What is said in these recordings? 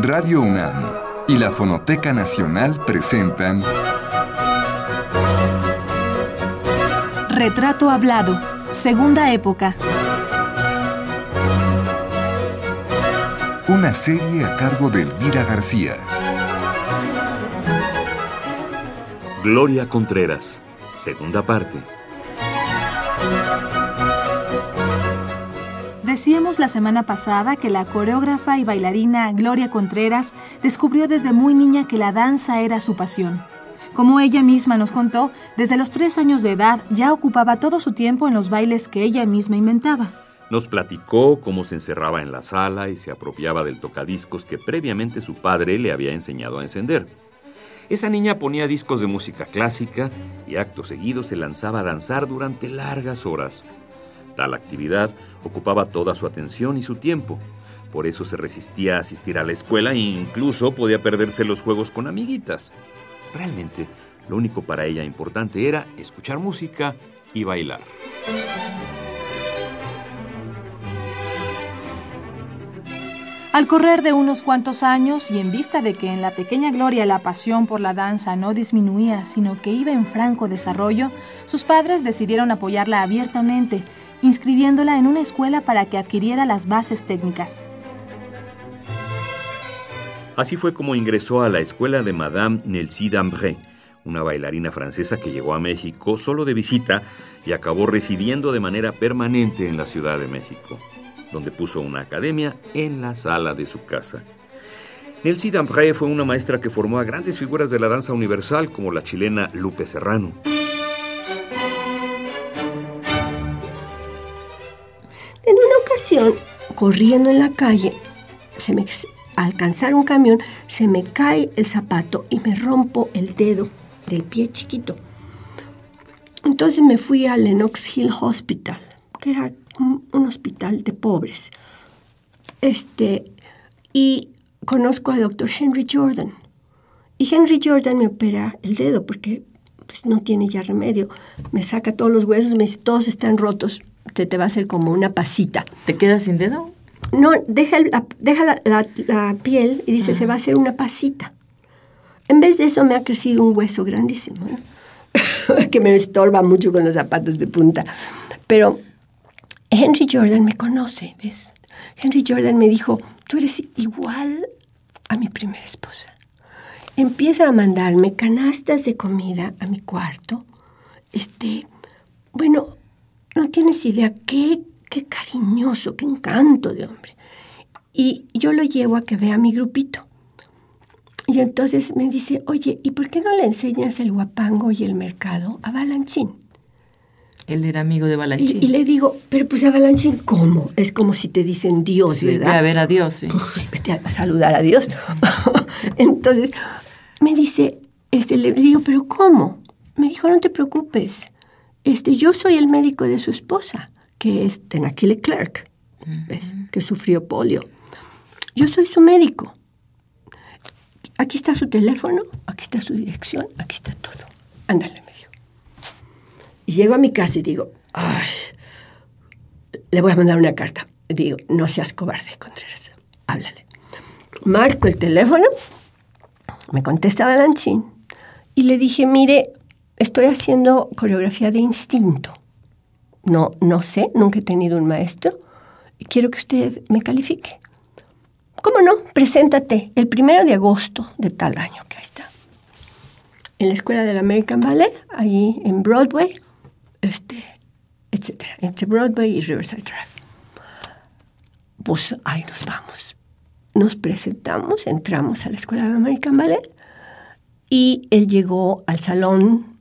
Radio UNAM y la Fonoteca Nacional presentan Retrato Hablado, Segunda Época. Una serie a cargo de Elvira García. Gloria Contreras, segunda parte. Decíamos la semana pasada que la coreógrafa y bailarina Gloria Contreras descubrió desde muy niña que la danza era su pasión. Como ella misma nos contó, desde los tres años de edad ya ocupaba todo su tiempo en los bailes que ella misma inventaba. Nos platicó cómo se encerraba en la sala y se apropiaba del tocadiscos que previamente su padre le había enseñado a encender. Esa niña ponía discos de música clásica y acto seguido se lanzaba a danzar durante largas horas. Tal actividad ocupaba toda su atención y su tiempo. Por eso se resistía a asistir a la escuela e incluso podía perderse los juegos con amiguitas. Realmente, lo único para ella importante era escuchar música y bailar. Al correr de unos cuantos años y en vista de que en la pequeña Gloria la pasión por la danza no disminuía, sino que iba en franco desarrollo, sus padres decidieron apoyarla abiertamente, inscribiéndola en una escuela para que adquiriera las bases técnicas. Así fue como ingresó a la escuela de Madame Nelsie Dambré, una bailarina francesa que llegó a México solo de visita y acabó residiendo de manera permanente en la Ciudad de México donde puso una academia en la sala de su casa. Nelsie Dampré fue una maestra que formó a grandes figuras de la danza universal como la chilena Lupe Serrano. Corriendo en la calle, se me, al alcanzar un camión, se me cae el zapato y me rompo el dedo del pie chiquito. Entonces me fui al Lenox Hill Hospital, que era un, hospital de pobres. Este, y conozco al doctor Henry Jordan. Y Henry Jordan me opera el dedo porque pues, no tiene ya remedio. Me saca todos los huesos, me dice, todos están rotos, te, te va a hacer como una pasita. ¿Te quedas sin dedo? No, deja, la, deja la, piel y dice, se va a hacer una pasita. En vez de eso me ha crecido un hueso grandísimo, que me estorba mucho con los zapatos de punta. Pero Henry Jordan me conoce, ¿ves? Henry Jordan me dijo, tú eres igual a mi primera esposa. Empieza a mandarme canastas de comida a mi cuarto. Este, bueno, no tienes idea qué, qué cariñoso, qué encanto de hombre. Y yo lo llevo a que vea mi grupito. Y entonces me dice, oye, ¿y por qué no le enseñas el guapango y el mercado a Balanchín? Él era amigo de Balanchín. Y, le digo, pero pues a Balanchín, ¿cómo? Es como si te dicen Dios, ¿verdad? Ve a ver a Dios, sí. vete a saludar a Dios. Entonces, me dice, este, le digo, ¿pero cómo? Me dijo, no te preocupes. Este, yo soy el médico de su esposa, que es Tenakile Clark, ¿ves? Que sufrió polio. Yo soy su médico. Aquí está su teléfono, aquí está su dirección, aquí está todo. Ándale. Y llego a mi casa y digo, ay, le voy a mandar una carta. Digo, no seas cobarde, Contreras, háblale. Marco el teléfono, me contesta Balanchín y le dije, mire, estoy haciendo coreografía de instinto. No, no sé, nunca he tenido un maestro quiero que usted me califique. ¿Cómo no? Preséntate el primero de agosto de tal año, que ahí está. En la escuela del American Ballet, allí en Broadway, este, etcétera, entre Broadway y Riverside Drive. Pues ahí nos vamos. Nos presentamos, entramos a la escuela de American Ballet y él llegó al salón.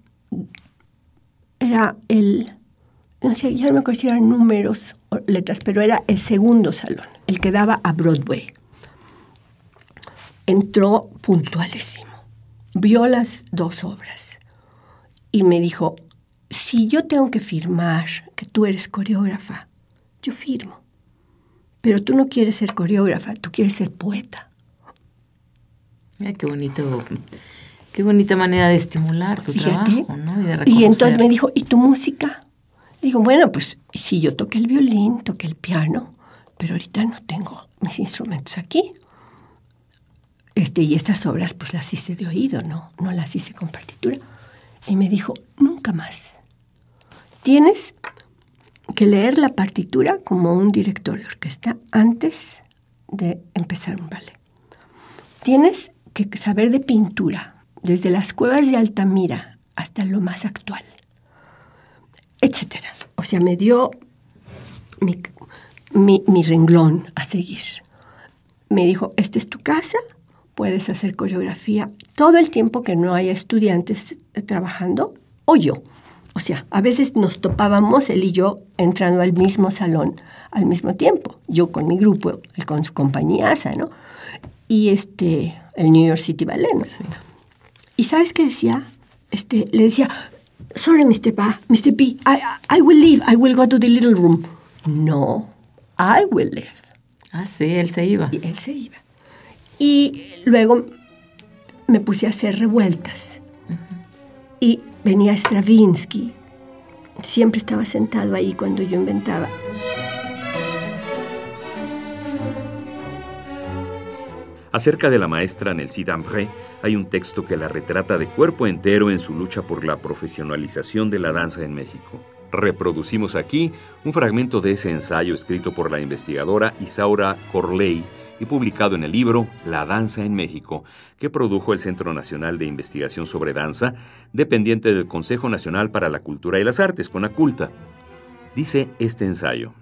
Era el, no sé, ya no me acuerdo si eran números o letras, pero era el segundo salón, el que daba a Broadway. Entró puntualísimo, vio las dos obras y me dijo, si yo tengo que firmar que tú eres coreógrafa, yo firmo. Pero tú no quieres ser coreógrafa, tú quieres ser poeta. Mira qué bonito, qué bonita manera de estimular tu trabajo, ¿no? Y, entonces me dijo, ¿y tu música? digo, bueno, pues sí, yo toqué el violín, toqué el piano, pero ahorita no tengo mis instrumentos aquí. este, y estas obras pues las hice de oído, no, no las hice con partitura. Y me dijo, nunca más. Tienes que leer la partitura como un director de orquesta antes de empezar un ballet. Tienes que saber de pintura, desde las cuevas de Altamira hasta lo más actual, etc. O sea, me dio mi, mi renglón a seguir. Me dijo, esta es tu casa, puedes hacer coreografía todo el tiempo que no haya estudiantes trabajando o yo. O sea, a veces nos topábamos él y yo entrando al mismo salón al mismo tiempo. Yo con mi grupo, él con su compañía ¿no? Y este, el New York City Ballet, ¿no? Y ¿sabes qué decía? Este, le decía, sorry, Mr. Pa, Mr. B, I, I will leave, I will go to the little room. No, I will leave. Ah, sí, él se iba. Y él se iba. Y luego me puse a hacer revueltas. Y venía Stravinsky. Siempre estaba sentado ahí cuando yo inventaba. Acerca de la maestra Nelsie Dambré, hay un texto que la retrata de cuerpo entero en su lucha por la profesionalización de la danza en México. Reproducimos aquí un fragmento de ese ensayo escrito por la investigadora Isaura Corley y publicado en el libro La Danza en México, que produjo el Centro Nacional de Investigación sobre Danza, dependiente del Consejo Nacional para la Cultura y las Artes, CONACULTA. Dice este ensayo.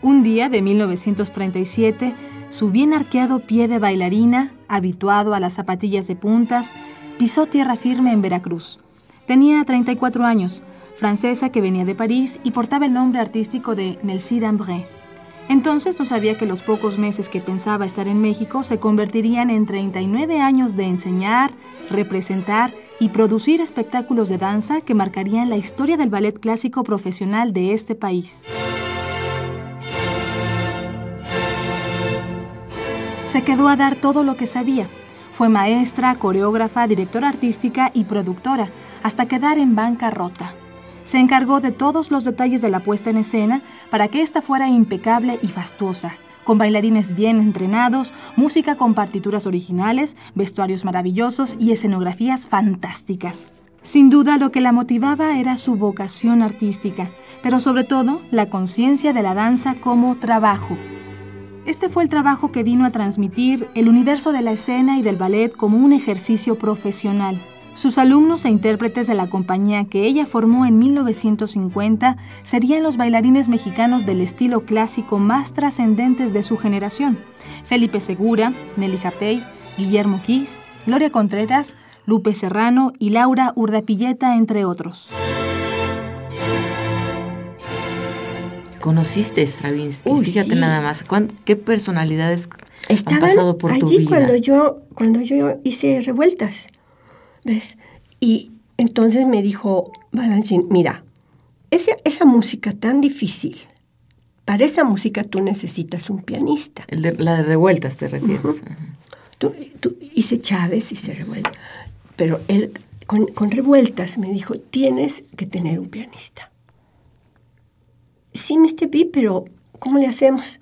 Un día de 1937, su bien arqueado pie de bailarina, habituado a las zapatillas de puntas, pisó tierra firme en Veracruz. Tenía 34 años, francesa que venía de París y portaba el nombre artístico de Nelsie Dambré. Entonces no sabía que los pocos meses que pensaba estar en México se convertirían en 39 años de enseñar, representar y producir espectáculos de danza que marcarían la historia del ballet clásico profesional de este país. Se quedó a dar todo lo que sabía. Fue maestra, coreógrafa, directora artística y productora, hasta quedar en bancarrota se encargó de todos los detalles de la puesta en escena para que ésta fuera impecable y fastuosa, con bailarines bien entrenados, música con partituras originales, vestuarios maravillosos y escenografías fantásticas. Sin duda lo que la motivaba era su vocación artística, pero sobre todo la conciencia de la danza como trabajo. Este fue el trabajo que vino a transmitir el universo de la escena y del ballet como un ejercicio profesional. Sus alumnos e intérpretes de la compañía que ella formó en 1950 serían los bailarines mexicanos del estilo clásico más trascendentes de su generación. Felipe Segura, Nelly Japey, Guillermo Kiss, Gloria Contreras, Lupe Serrano y Laura Urdapilleta, entre otros. Conociste a Stravinsky, fíjate nada más, ¿qué personalidades han pasado por tu vida? cuando yo, cuando yo hice revueltas. ¿Ves? Y entonces me dijo Balanchín, mira, esa, esa música tan difícil, para esa música tú necesitas un pianista. la de revueltas te refieres. tú, hice Chávez, hice revueltas. Pero él, con, con revueltas, me dijo, tienes que tener un pianista. Sí, Mr. B, pero ¿cómo le hacemos?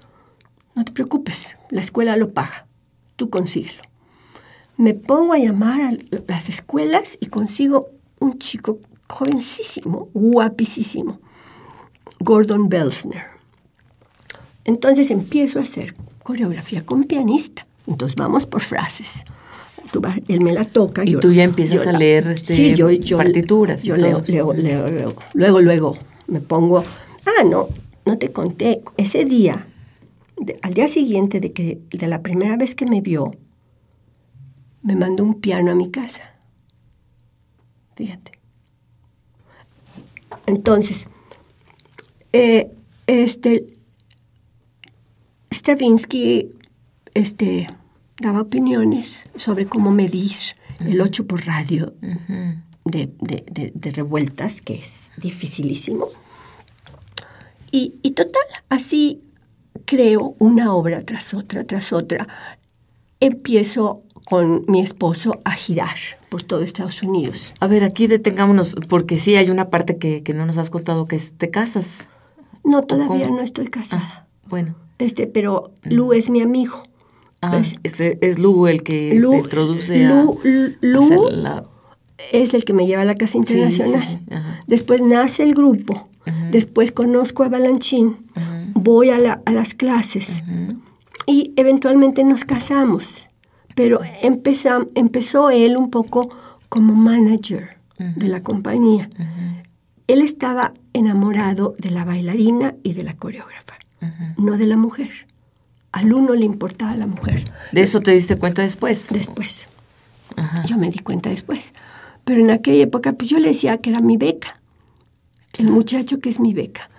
No te preocupes, la escuela lo paga. Tú consíguelo me pongo a llamar a las escuelas y consigo un chico jovencísimo, guapísimo, Gordon Belsner. Entonces empiezo a hacer coreografía con pianista. Entonces vamos por frases. él me la toca. Y tú ya empiezas a leer este, partituras. Yo leo, leo, leo, leo. Luego, luego me pongo. Ah, no, no te conté. Ese día, al día siguiente de, que, de la primera vez que me vio, me mandó un piano a mi casa. Fíjate. Entonces, eh, este, Stravinsky este, daba opiniones sobre cómo medir el 8 por radio de, de, revueltas, que es dificilísimo. Y, y total, así creo una obra tras otra, tras otra. Empiezo con mi esposo a girar por todo Estados Unidos. A ver, aquí detengámonos, porque sí hay una parte que, no nos has contado, que es, ¿te casas? No, todavía no estoy casada. Ah, bueno. Este, pero Lu es mi amigo. Ah, es, es Lu el que introduce Lu, Lu es el que me lleva a la Casa Internacional. después nace el grupo, después conozco a Balanchín, voy a, las clases y eventualmente nos casamos. Pero empezó él un poco como manager de la compañía. Él estaba enamorado de la bailarina y de la coreógrafa, no de la mujer. Al uno le importaba la mujer. ¿De eso te diste cuenta después? Después. Yo me di cuenta después. Pero en aquella época, pues yo le decía que era mi beca. El muchacho que es mi beca.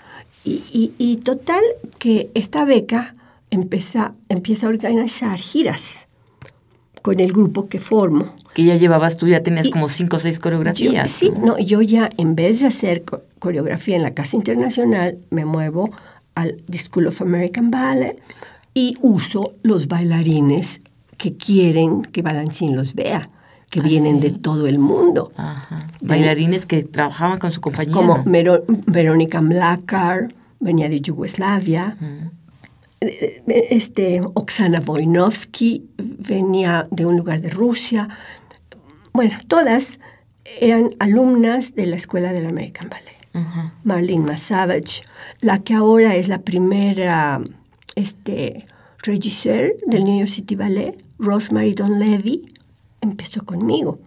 Y, total que esta beca empieza, empieza a organizar giras con el grupo que formo. Que ya llevabas tú, ya tenías como cinco o seis coreografías. sí, no, yo ya en vez de hacer coreografía en la Casa Internacional, me muevo al School of American Ballet y uso los bailarines que quieren que Balancín los vea, que ah, vienen de todo el mundo. Bailarines que trabajaban con su compañía. Como Verónica Mlakar, venía de Yugoslavia. Eh, eh, este, Oksana Wojnowski venía de un lugar de Rusia. Bueno, todas eran alumnas de la Escuela del American Ballet. Marlene Masavage, la que ahora es la primera este, regisseur del New York City Ballet, Rosemary Don Levy, empezó conmigo.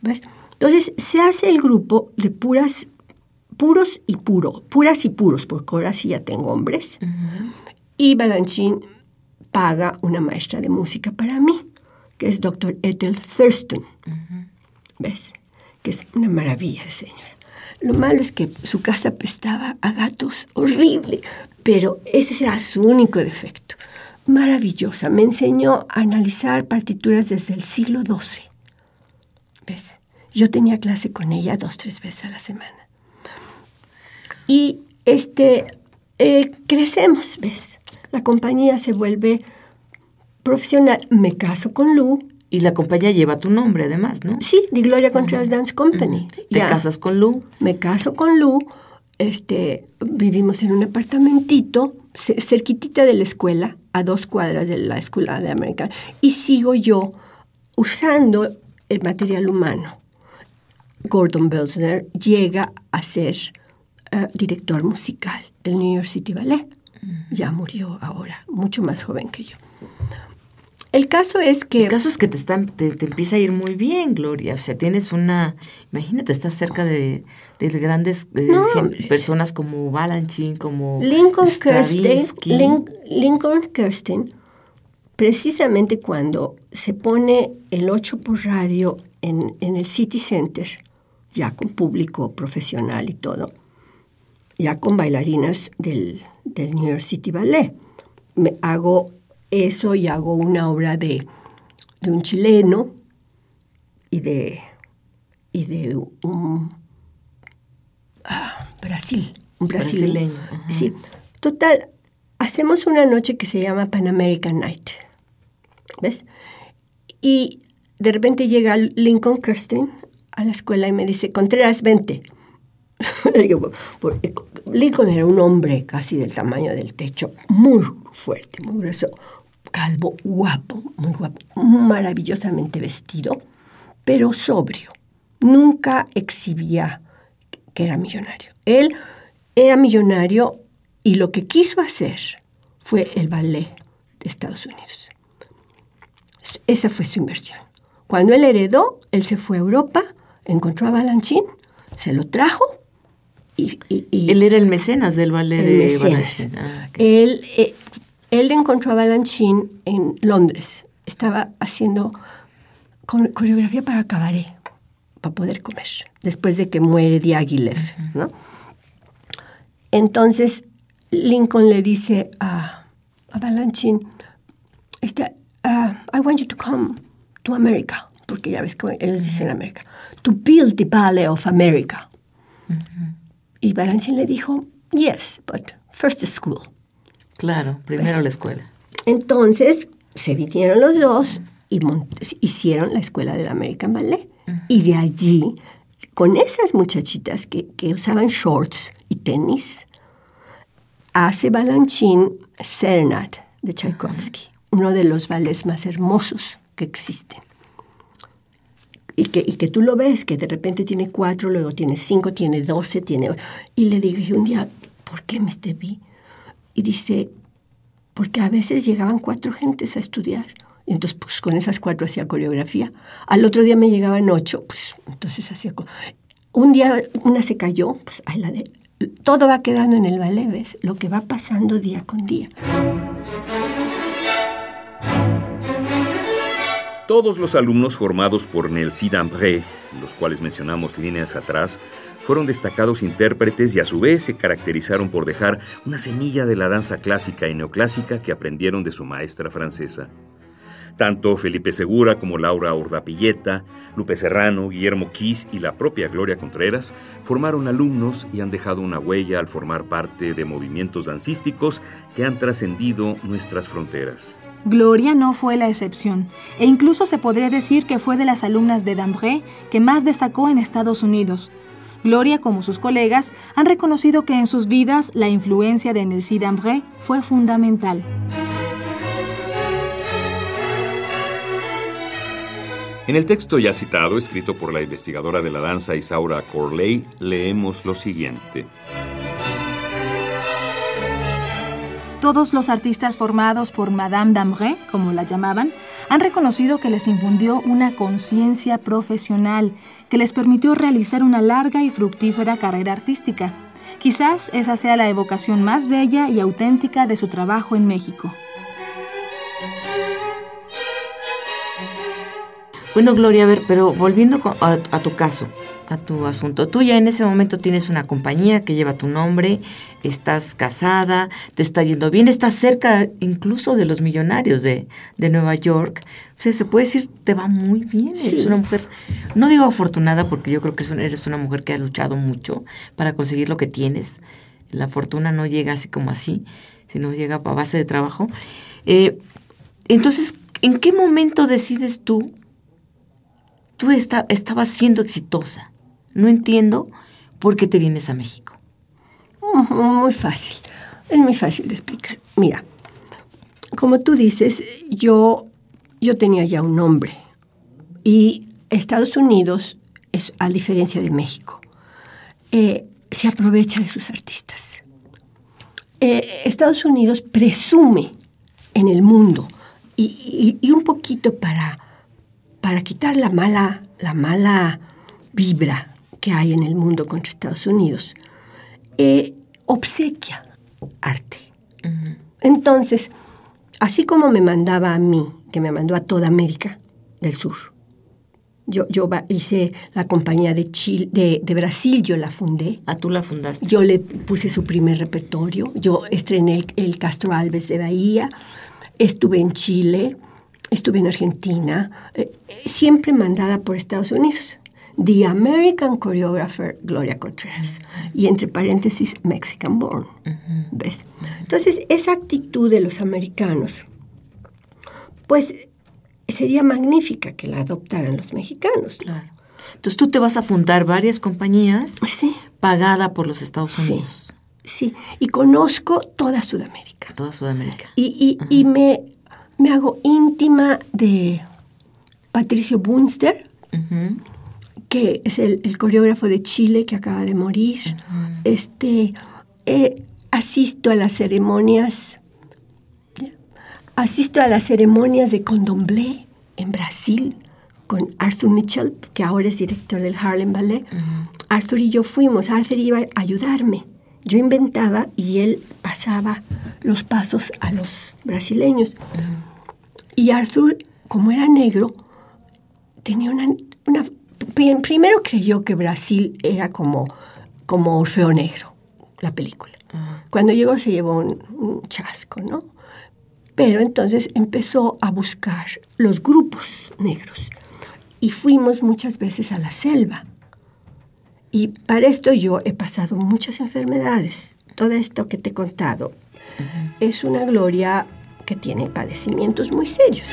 ¿Ves? Entonces se hace el grupo de puras, puros y puro, puras y puros, porque ahora sí ya tengo hombres. Y Balanchín paga una maestra de música para mí, que es Dr. Ethel Thurston. ¿Ves? Que es una maravilla de señora. Lo malo es que su casa apestaba a gatos, horrible, pero ese era su único defecto. Maravillosa, me enseñó a analizar partituras desde el siglo XII. ¿Ves? Yo tenía clase con ella dos, tres veces a la semana. Y este, eh, crecemos, ¿ves? La compañía se vuelve profesional. Me caso con Lu, y la compañía lleva tu nombre además, ¿no? Sí, The Gloria Contrast Dance Company. ¿Te casas con Lu? Me caso con Lu. Este, vivimos en un apartamentito cerquitita de la escuela, a dos cuadras de la escuela de América. Y sigo yo usando el material humano. Gordon Belsner llega a ser eh, director musical del New York City Ballet. Ya murió ahora, mucho más joven que yo. El caso es que... El caso es que te, están, te, empieza a ir muy bien, Gloria. O sea, tienes una... Imagínate, estás cerca de, de grandes personas como Balanchine, como Lincoln Kirsten. Lincoln Kirsten, precisamente cuando se pone el 8 por radio en, en el City Center, ya con público profesional y todo, ya con bailarinas del, del New York City Ballet. Me hago eso y hago una obra de, un chileno y de, y de un ah, Brasil, un brasileño. Sí. Total, hacemos una noche que se llama Pan American Night. ¿Ves? Y de repente llega Lincoln Kirsten a la escuela y me dice, Contreras, vente. Lincoln era un hombre casi del tamaño del techo, muy fuerte, muy grueso, calvo, guapo, muy guapo, maravillosamente vestido, pero sobrio. Nunca exhibía que era millonario. Él era millonario y lo que quiso hacer fue el ballet de Estados Unidos. Esa fue su inversión. Cuando él heredó, él se fue a Europa, encontró a Balanchín, se lo trajo y, él era el mecenas del ballet de Balanchín. Ah, él, eh, él encontró a Balanchine en Londres. Estaba haciendo coreografía para cabaret, para poder comer, después de que muere Diaghilev, ¿no? Entonces, Lincoln le dice a, a Balanchine, este, uh, I want you to come to America, porque ya ves que ellos dicen América, to build the ballet of America. Y Balanchine le dijo, yes, but first school. Claro, primero pues, la escuela. Entonces se vinieron los dos y hicieron la escuela del American Ballet. Y de allí, con esas muchachitas que, usaban shorts y tenis, hace Balanchín Serenade de Tchaikovsky. uno de los ballets más hermosos que existen. Y que, y que tú lo ves, que de repente tiene cuatro, luego tiene cinco, tiene doce, tiene... Y le dije un día, ¿por qué me vi? Y dice, porque a veces llegaban cuatro gentes a estudiar. Y entonces, pues con esas cuatro hacía coreografía. Al otro día me llegaban ocho, pues entonces hacía... Un día una se cayó, pues ahí la de... Todo va quedando en el ballet, ¿ves? Lo que va pasando día con día. Todos los alumnos formados por Nelcy Dambré, los cuales mencionamos líneas atrás, fueron destacados intérpretes y a su vez se caracterizaron por dejar una semilla de la danza clásica y neoclásica que aprendieron de su maestra francesa. Tanto Felipe Segura como Laura Ordapilleta, Lupe Serrano, Guillermo Quis y la propia Gloria Contreras formaron alumnos y han dejado una huella al formar parte de movimientos dancísticos que han trascendido nuestras fronteras. Gloria no fue la excepción, e incluso se podría decir que fue de las alumnas de Dambré que más destacó en Estados Unidos. Gloria, como sus colegas, han reconocido que en sus vidas la influencia de Nelsie Dambré fue fundamental. En el texto ya citado, escrito por la investigadora de la danza Isaura Corley, leemos lo siguiente. Todos los artistas formados por Madame Damré, como la llamaban, han reconocido que les infundió una conciencia profesional que les permitió realizar una larga y fructífera carrera artística. Quizás esa sea la evocación más bella y auténtica de su trabajo en México. Bueno, Gloria, a ver, pero volviendo a, tu caso, a tu asunto, tú ya en ese momento tienes una compañía que lleva tu nombre, estás casada, te está yendo bien, estás cerca incluso de los millonarios de, Nueva York. O sea, se puede decir, te va muy bien. Eres una mujer, no digo afortunada porque yo creo que eres una mujer que ha luchado mucho para conseguir lo que tienes. La fortuna no llega así como así, sino llega a base de trabajo. Eh, entonces, ¿en qué momento decides tú? Tú estabas siendo exitosa. No entiendo por qué te vienes a México. Muy fácil, es muy fácil de explicar. Mira, como tú dices, yo, yo tenía ya un nombre y Estados Unidos, es, a diferencia de México, eh, se aprovecha de sus artistas. Eh, Estados Unidos presume en el mundo y, un poquito para, para quitar la mala, la mala vibra que hay en el mundo contra Estados Unidos. Eh, obsequia arte. Entonces, así como me mandaba a mí, que me mandó a toda América del Sur, yo, yo hice la compañía de, Chile, de, Brasil, yo la fundé. Ah, tú la fundaste. Yo le puse su primer repertorio. Yo estrené el, Castro Alves de Bahía. Estuve en Chile. Estuve en Argentina. Eh, siempre mandada por Estados Unidos. The American Choreographer Gloria Contreras. Y entre paréntesis, Mexican Born. ¿Ves? Entonces, esa actitud de los americanos, pues sería magnífica que la adoptaran los mexicanos. Claro. Entonces tú te vas a fundar varias compañías sí. pagada por los Estados Unidos. Sí, y conozco toda Sudamérica. Toda Sudamérica. Y, y, me, me, hago íntima de Patricio Bunster, que es el, coreógrafo de Chile que acaba de morir. Este, eh, asisto a las ceremonias, asisto a las ceremonias de Condomblé en Brasil con Arthur Mitchell, que ahora es director del Harlem Ballet. Arthur y yo fuimos, Arthur iba a ayudarme. Yo inventaba y él pasaba los pasos a los brasileños. Y Arthur, como era negro, tenía una, una primero creyó que Brasil era como, como Orfeo Negro, la película. Cuando llegó se llevó un, chasco, ¿no? Pero entonces empezó a buscar los grupos negros y fuimos muchas veces a la selva. Y para esto yo he pasado muchas enfermedades. Todo esto que te he contado es una gloria que tiene padecimientos muy serios.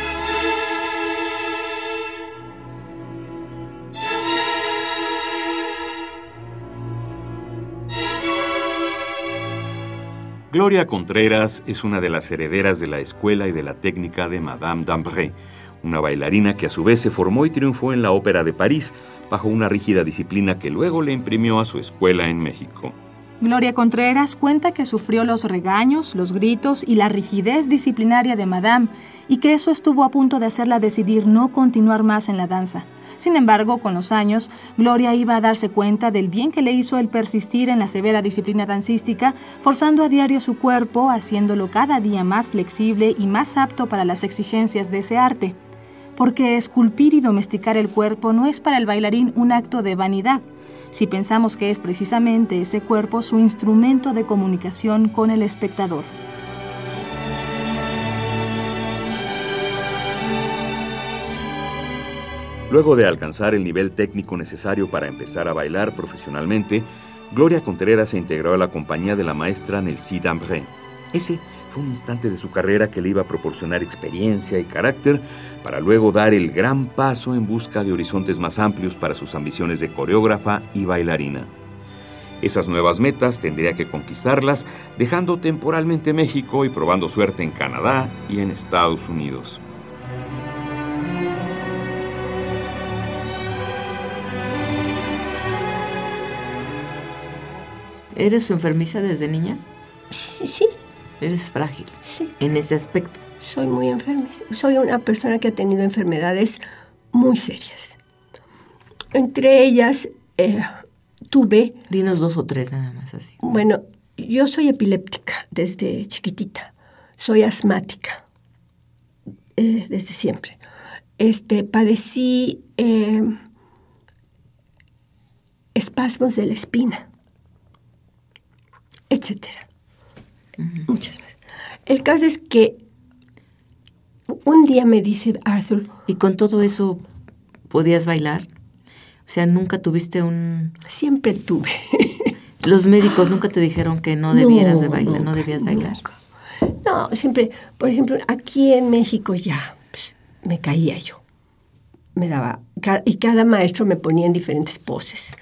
Gloria Contreras es una de las herederas de la escuela y de la técnica de Madame d'Ambré, una bailarina que a su vez se formó y triunfó en la Ópera de París bajo una rígida disciplina que luego le imprimió a su escuela en México. Gloria Contreras cuenta que sufrió los regaños, los gritos y la rigidez disciplinaria de Madame y que eso estuvo a punto de hacerla decidir no continuar más en la danza. Sin embargo, con los años, Gloria iba a darse cuenta del bien que le hizo el persistir en la severa disciplina dancística, forzando a diario su cuerpo, haciéndolo cada día más flexible y más apto para las exigencias de ese arte. Porque esculpir y domesticar el cuerpo no es para el bailarín un acto de vanidad, si pensamos que es precisamente ese cuerpo su instrumento de comunicación con el espectador. Luego de alcanzar el nivel técnico necesario para empezar a bailar profesionalmente, Gloria Contreras se integró a la compañía de la maestra Nelsie Dambré. Ese fue un instante de su carrera que le iba a proporcionar experiencia y carácter para luego dar el gran paso en busca de horizontes más amplios para sus ambiciones de coreógrafa y bailarina. Esas nuevas metas tendría que conquistarlas dejando temporalmente México y probando suerte en Canadá y en Estados Unidos. ¿Eres enfermiza desde niña? Sí, sí, Eres frágil sí. en ese aspecto. Soy muy enferma. Soy una persona que ha tenido enfermedades muy serias. Entre ellas, eh, tuve, Dinos dos o tres nada más así. bueno, yo soy epiléptica desde chiquitita. Soy asmática eh, desde siempre. Este, padecí eh, espasmos de la espina, etcétera. Muchas veces. El caso es que un día me dice Arthur, ¿Y con todo eso podías bailar? O sea, nunca tuviste un... siempre tuve. Los médicos nunca te dijeron que no debieras de bailar, no debías bailar. nunca. No, siempre, por ejemplo, aquí en México ya pues, me caía yo. Me daba, y cada maestro me ponía en diferentes poses.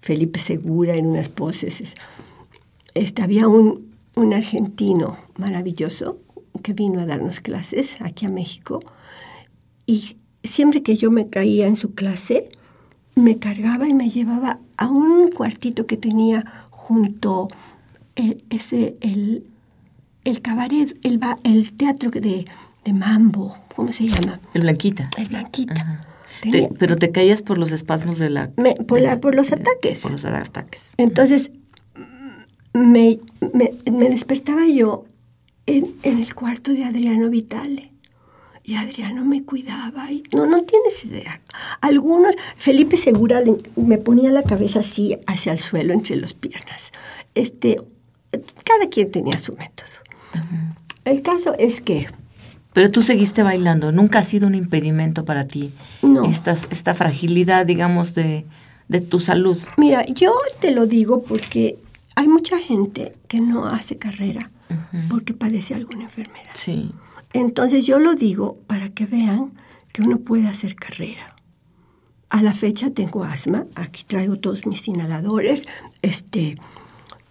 Felipe Segura en unas poses. es- Este, había un, un argentino maravilloso que vino a darnos clases aquí a México y siempre que yo me caía en su clase, me cargaba y me llevaba a un cuartito que tenía junto el, ese, el, el cabaret, el, el teatro de, de mambo, ¿cómo se llama? El blanquita. El Blanquita. Ajá. Tenía- Te- pero te caías por los espasmos de la... Me- por de la- por los ataques. Por los ataques. Entonces, me, me- me despertaba yo en, en el cuarto de Adriano Vitale. Y Adriano me cuidaba. Y, no, no tienes idea. Algunos, Felipe Segura le- me ponía la cabeza así hacia el suelo entre las piernas. Este, cada quien tenía su método. El caso es que Pero tú seguiste bailando, nunca ha sido un impedimento para ti No. esta, esta fragilidad, digamos, de, de tu salud. Mira, yo te lo digo porque hay mucha gente que no hace carrera porque padece alguna enfermedad. Sí. Entonces yo lo digo para que vean que uno puede hacer carrera. A la fecha tengo asma, aquí traigo todos mis inhaladores. Este,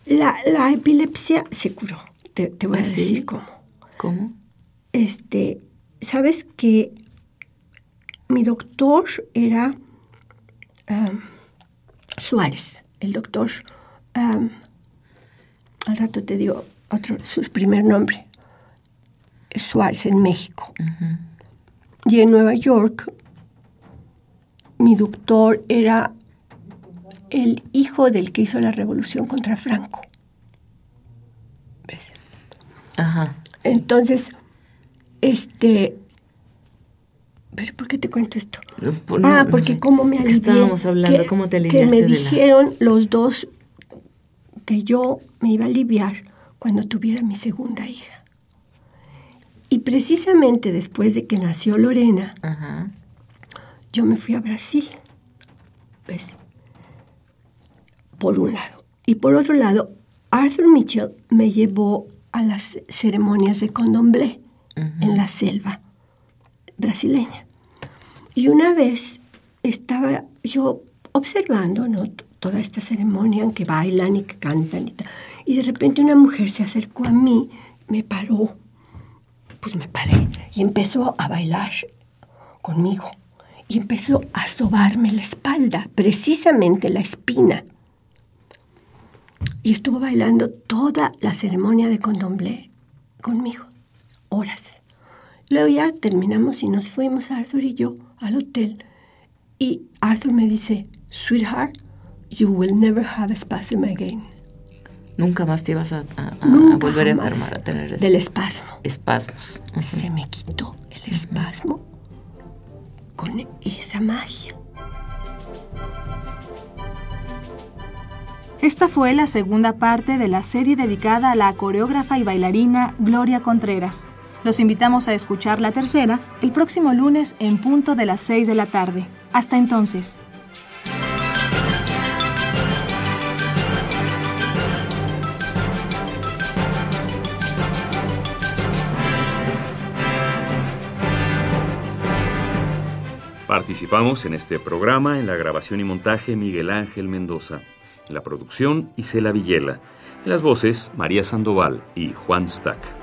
la, la epilepsia se curó. Te, te voy ¿Ah, a sí? decir cómo. ¿Cómo? Este, sabes que mi doctor era um, Suárez, el doctor. um, al rato te digo otro, su primer nombre. Suárez en México. Y en Nueva York, mi doctor era el hijo del que hizo la revolución contra Franco. ¿Ves? Ajá. Entonces, este... ¿Pero por qué te cuento esto? No, por- ah, no porque sé. cómo me ¿Qué alivié. estábamos hablando? que- ¿Cómo te Que me la- dijeron los dos que yo me iba a aliviar cuando tuviera mi segunda hija. Y precisamente después de que nació Lorena, Ajá. yo me fui a Brasil. ¿Ves? Por un lado. Y por otro lado, Arthur Mitchell me llevó a las ceremonias de condomblé en la selva brasileña. Y una vez estaba yo observando, ¿no? Toda esta ceremonia en que bailan y que cantan y. Y de repente una mujer se acercó a mí, me paró, pues me paré y empezó a bailar conmigo. Y empezó a sobarme la espalda, precisamente la espina. Y estuvo bailando toda la ceremonia de condomblé conmigo, horas. Luego ya terminamos y nos fuimos Arthur y yo al hotel. Y Arthur me dice, sweetheart, you will never have a spasm again. Nunca más te ibas a, volver a enfermar, a tener del espasmo. espasmos. Se me quitó el espasmo con esa magia. Esta fue la segunda parte de la serie dedicada a la coreógrafa y bailarina Gloria Contreras. Los invitamos a escuchar la tercera el próximo lunes en punto de las 6 de la tarde. Hasta entonces. Participamos en este programa en la grabación y montaje Miguel Ángel Mendoza, en la producción Isela Villela, en las voces María Sandoval y Juan Stack.